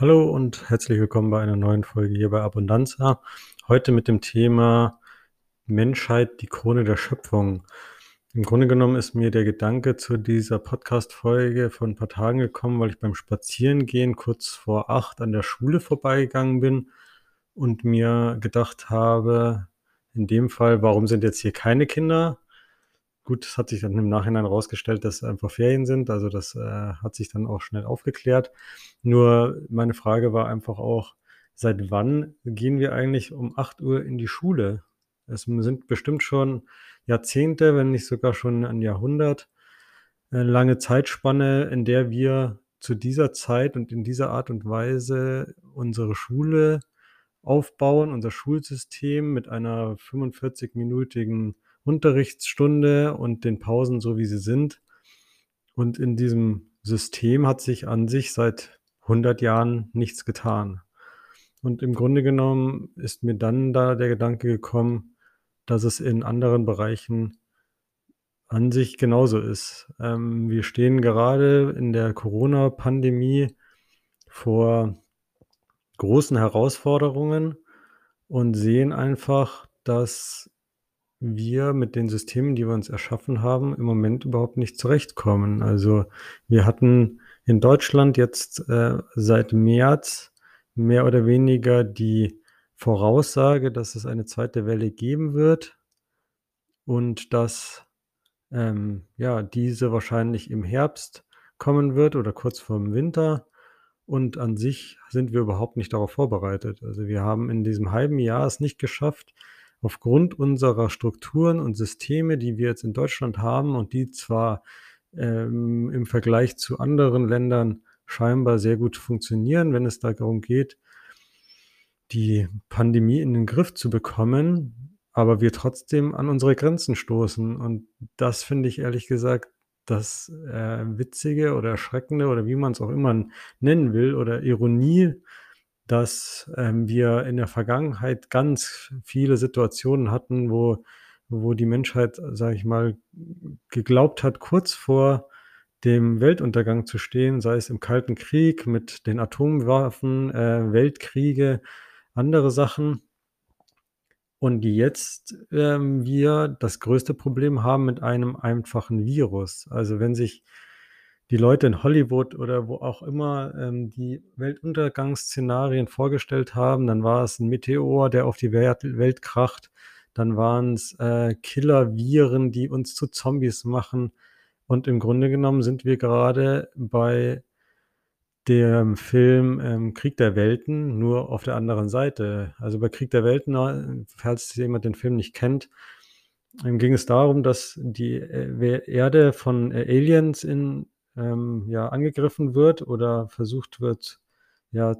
Hallo und herzlich willkommen bei einer neuen Folge hier bei Abundanza. Heute mit dem Thema Menschheit, die Krone der Schöpfung. Im Grunde genommen ist mir der Gedanke zu dieser Podcast-Folge vor ein paar Tagen gekommen, weil ich beim Spazierengehen kurz vor acht an der Schule vorbeigegangen bin und mir gedacht habe, in dem Fall, warum sind jetzt hier keine Kinder? Gut, es hat sich dann im Nachhinein herausgestellt, dass einfach Ferien sind. Also das äh, hat sich dann auch schnell aufgeklärt. Nur meine Frage war einfach auch, seit wann gehen wir eigentlich um 8 Uhr in die Schule? Es sind bestimmt schon Jahrzehnte, wenn nicht sogar schon ein Jahrhundert, eine äh, lange Zeitspanne, in der wir zu dieser Zeit und in dieser Art und Weise unsere Schule aufbauen, unser Schulsystem mit einer 45-minütigen Unterrichtsstunde und den Pausen so, wie sie sind. Und in diesem System hat sich an sich seit 100 Jahren nichts getan. Und im Grunde genommen ist mir dann da der Gedanke gekommen, dass es in anderen Bereichen an sich genauso ist. Ähm, wir stehen gerade in der Corona-Pandemie vor großen Herausforderungen und sehen einfach, dass wir mit den Systemen, die wir uns erschaffen haben, im Moment überhaupt nicht zurechtkommen. Also wir hatten in Deutschland jetzt äh, seit März mehr oder weniger die Voraussage, dass es eine zweite Welle geben wird und dass ähm, ja diese wahrscheinlich im Herbst kommen wird oder kurz vor dem Winter. Und an sich sind wir überhaupt nicht darauf vorbereitet. Also wir haben in diesem halben Jahr es nicht geschafft, aufgrund unserer Strukturen und Systeme, die wir jetzt in Deutschland haben und die zwar ähm, im Vergleich zu anderen Ländern scheinbar sehr gut funktionieren, wenn es darum geht, die Pandemie in den Griff zu bekommen, aber wir trotzdem an unsere Grenzen stoßen. Und das finde ich ehrlich gesagt das äh, Witzige oder Erschreckende oder wie man es auch immer nennen will oder Ironie dass ähm, wir in der Vergangenheit ganz viele Situationen hatten, wo, wo die Menschheit, sage ich mal, geglaubt hat, kurz vor dem Weltuntergang zu stehen, sei es im Kalten Krieg mit den Atomwaffen, äh, Weltkriege, andere Sachen. Und jetzt ähm, wir das größte Problem haben mit einem einfachen Virus. Also wenn sich die Leute in Hollywood oder wo auch immer ähm, die Weltuntergangsszenarien vorgestellt haben. Dann war es ein Meteor, der auf die Welt, kracht. Dann waren es äh, Killer-Viren, die uns zu Zombies machen. Und im Grunde genommen sind wir gerade bei dem Film ähm, Krieg der Welten, nur auf der anderen Seite. Also bei Krieg der Welten, äh, falls jemand den Film nicht kennt, ähm, ging es darum, dass die äh, Erde von äh, Aliens in ähm, ja, angegriffen wird oder versucht wird, ja,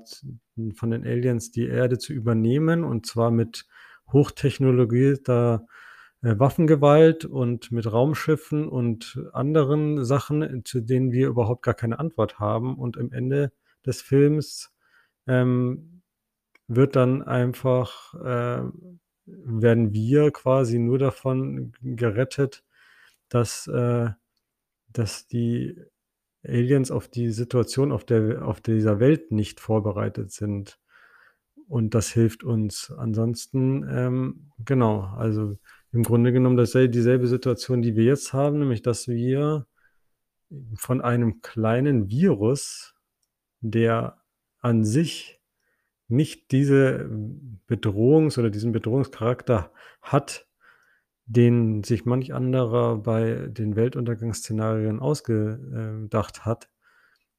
von den Aliens die Erde zu übernehmen und zwar mit hochtechnologisierter äh, Waffengewalt und mit Raumschiffen und anderen Sachen, zu denen wir überhaupt gar keine Antwort haben. Und am Ende des Films ähm, wird dann einfach, äh, werden wir quasi nur davon gerettet, dass, äh, dass die Aliens auf die Situation auf der auf dieser Welt nicht vorbereitet sind. Und das hilft uns. Ansonsten, ähm, genau, also im Grunde genommen das dieselbe Situation, die wir jetzt haben, nämlich dass wir von einem kleinen Virus, der an sich nicht diese Bedrohungs- oder diesen Bedrohungscharakter hat, den sich manch anderer bei den Weltuntergangsszenarien ausgedacht hat,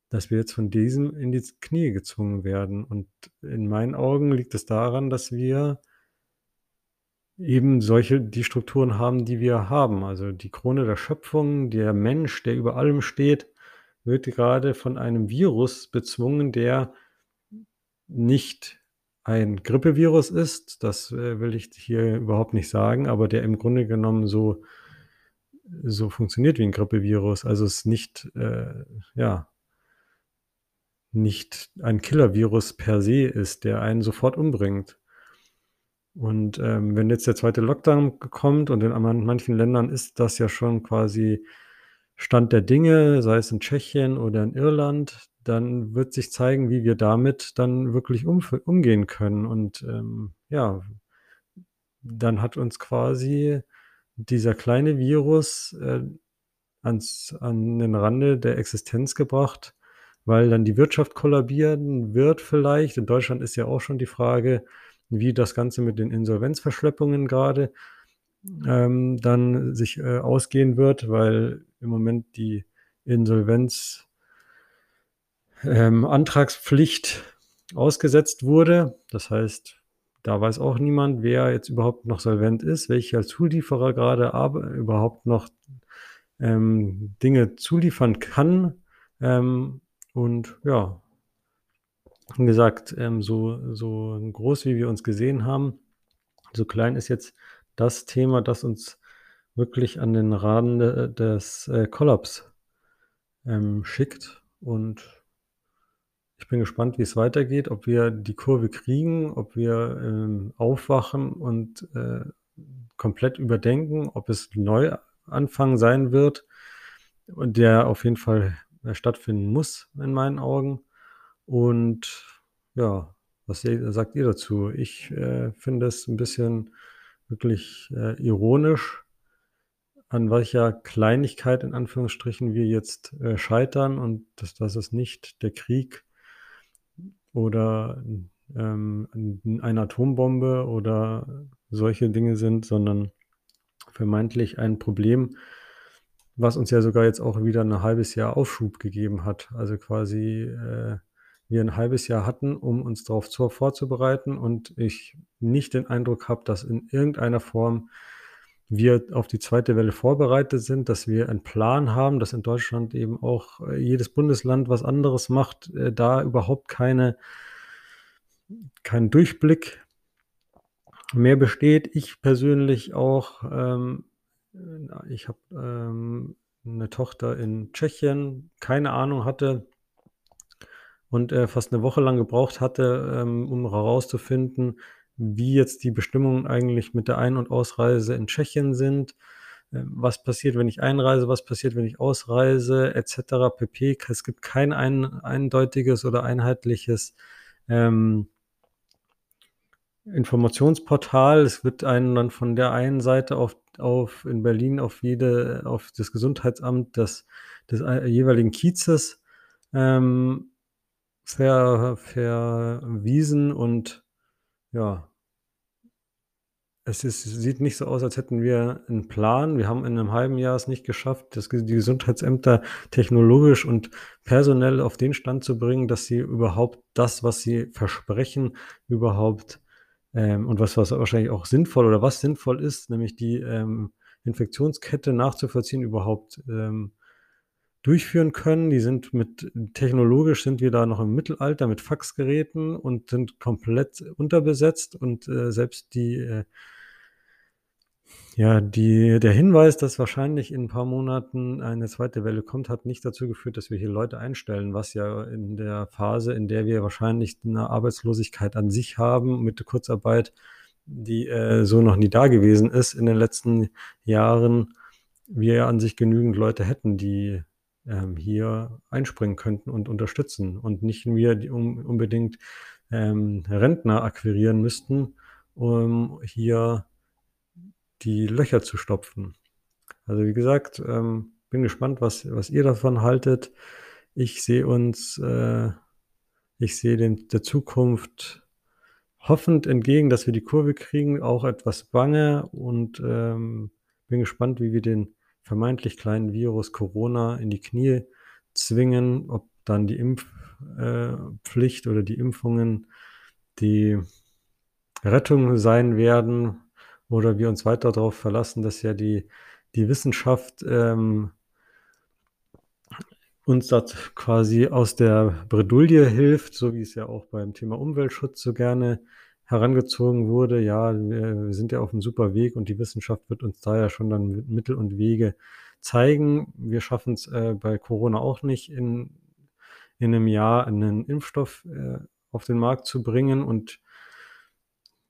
dass wir jetzt von diesem in die Knie gezwungen werden. Und in meinen Augen liegt es daran, dass wir eben solche die Strukturen haben, die wir haben. Also die Krone der Schöpfung, der Mensch, der über allem steht, wird gerade von einem Virus bezwungen, der nicht ein Grippevirus ist. Das äh, will ich hier überhaupt nicht sagen, aber der im Grunde genommen so, so funktioniert wie ein Grippevirus. Also es ist nicht, äh, ja, nicht ein Killervirus per se ist, der einen sofort umbringt. Und ähm, wenn jetzt der zweite Lockdown kommt und in manchen Ländern ist das ja schon quasi Stand der Dinge, sei es in Tschechien oder in Irland, dann wird sich zeigen, wie wir damit dann wirklich umgehen können. Und ähm, ja, dann hat uns quasi dieser kleine Virus äh, ans, an den Rande der Existenz gebracht, weil dann die Wirtschaft kollabieren wird vielleicht. In Deutschland ist ja auch schon die Frage, wie das Ganze mit den Insolvenzverschleppungen gerade ähm, dann sich äh, ausgehen wird, weil im Moment die Insolvenz ähm, Antragspflicht ausgesetzt wurde. Das heißt, da weiß auch niemand, wer jetzt überhaupt noch solvent ist, welcher Zulieferer gerade aber überhaupt noch ähm, Dinge zuliefern kann. Ähm, und ja, wie gesagt, ähm, so, so groß wie wir uns gesehen haben, so klein ist jetzt das Thema, das uns wirklich an den Raden des äh, Kollaps ähm, schickt. Und ich bin gespannt, wie es weitergeht, ob wir die Kurve kriegen, ob wir ähm, aufwachen und äh, komplett überdenken, ob es Neuanfang sein wird der auf jeden Fall äh, stattfinden muss, in meinen Augen. Und ja, was sagt ihr dazu? Ich äh, finde es ein bisschen wirklich äh, ironisch, an welcher Kleinigkeit in Anführungsstrichen wir jetzt äh, scheitern und dass, dass es nicht der Krieg oder ähm, eine Atombombe oder solche Dinge sind, sondern vermeintlich ein Problem, was uns ja sogar jetzt auch wieder ein halbes Jahr Aufschub gegeben hat. Also quasi äh, wir ein halbes Jahr hatten, um uns darauf vorzubereiten und ich nicht den Eindruck habe, dass in irgendeiner Form wir auf die zweite Welle vorbereitet sind, dass wir einen Plan haben, dass in Deutschland eben auch äh, jedes Bundesland was anderes macht, äh, da überhaupt keine, kein Durchblick mehr besteht. Ich persönlich auch, ähm, ich habe ähm, eine Tochter in Tschechien, keine Ahnung hatte, und äh, fast eine Woche lang gebraucht hatte, ähm, um herauszufinden, wie jetzt die Bestimmungen eigentlich mit der Ein- und Ausreise in Tschechien sind, äh, was passiert, wenn ich einreise, was passiert, wenn ich ausreise, etc. pp. Es gibt kein ein, eindeutiges oder einheitliches ähm, Informationsportal. Es wird einen dann von der einen Seite auf, auf in Berlin auf jede, auf das Gesundheitsamt des, des äh, jeweiligen Kiezes ähm, ver, verwiesen und ja, es ist, sieht nicht so aus, als hätten wir einen Plan. Wir haben in einem halben Jahr es nicht geschafft, das, die Gesundheitsämter technologisch und personell auf den Stand zu bringen, dass sie überhaupt das, was sie versprechen, überhaupt ähm, und was, was wahrscheinlich auch sinnvoll oder was sinnvoll ist, nämlich die ähm, Infektionskette nachzuvollziehen, überhaupt ähm, durchführen können. Die sind mit technologisch sind wir da noch im Mittelalter mit Faxgeräten und sind komplett unterbesetzt und äh, selbst die äh, ja, die, der Hinweis, dass wahrscheinlich in ein paar Monaten eine zweite Welle kommt, hat nicht dazu geführt, dass wir hier Leute einstellen, was ja in der Phase, in der wir wahrscheinlich eine Arbeitslosigkeit an sich haben, mit der Kurzarbeit, die äh, so noch nie da gewesen ist in den letzten Jahren, wir an sich genügend Leute hätten, die ähm, hier einspringen könnten und unterstützen und nicht wir um, unbedingt ähm, Rentner akquirieren müssten, um hier die Löcher zu stopfen. Also wie gesagt, ähm, bin gespannt, was, was ihr davon haltet. Ich sehe uns, äh, ich sehe den, der Zukunft hoffend entgegen, dass wir die Kurve kriegen, auch etwas bange und ähm, bin gespannt, wie wir den vermeintlich kleinen Virus Corona in die Knie zwingen, ob dann die Impfpflicht äh, oder die Impfungen die Rettung sein werden oder wir uns weiter darauf verlassen, dass ja die, die Wissenschaft ähm, uns dort quasi aus der Bredouille hilft, so wie es ja auch beim Thema Umweltschutz so gerne herangezogen wurde, ja, wir sind ja auf einem super Weg und die Wissenschaft wird uns da ja schon dann Mittel und Wege zeigen. Wir schaffen es äh, bei Corona auch nicht, in, in einem Jahr einen Impfstoff äh, auf den Markt zu bringen und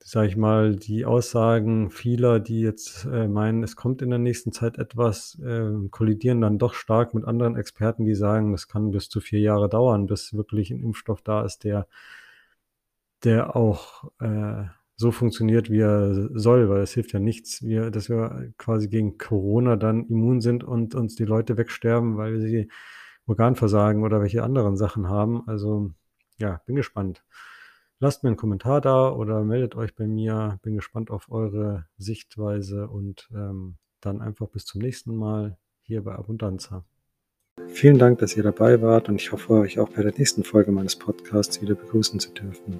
sage ich mal, die Aussagen vieler, die jetzt äh, meinen, es kommt in der nächsten Zeit etwas, äh, kollidieren dann doch stark mit anderen Experten, die sagen, das kann bis zu vier Jahre dauern, bis wirklich ein Impfstoff da ist, der, der auch äh, so funktioniert, wie er soll, weil es hilft ja nichts, wir, dass wir quasi gegen Corona dann immun sind und uns die Leute wegsterben, weil sie Organversagen oder welche anderen Sachen haben. Also ja, bin gespannt. Lasst mir einen Kommentar da oder meldet euch bei mir. Bin gespannt auf eure Sichtweise und ähm, dann einfach bis zum nächsten Mal hier bei Abundanza. Vielen Dank, dass ihr dabei wart und ich hoffe, euch auch bei der nächsten Folge meines Podcasts wieder begrüßen zu dürfen.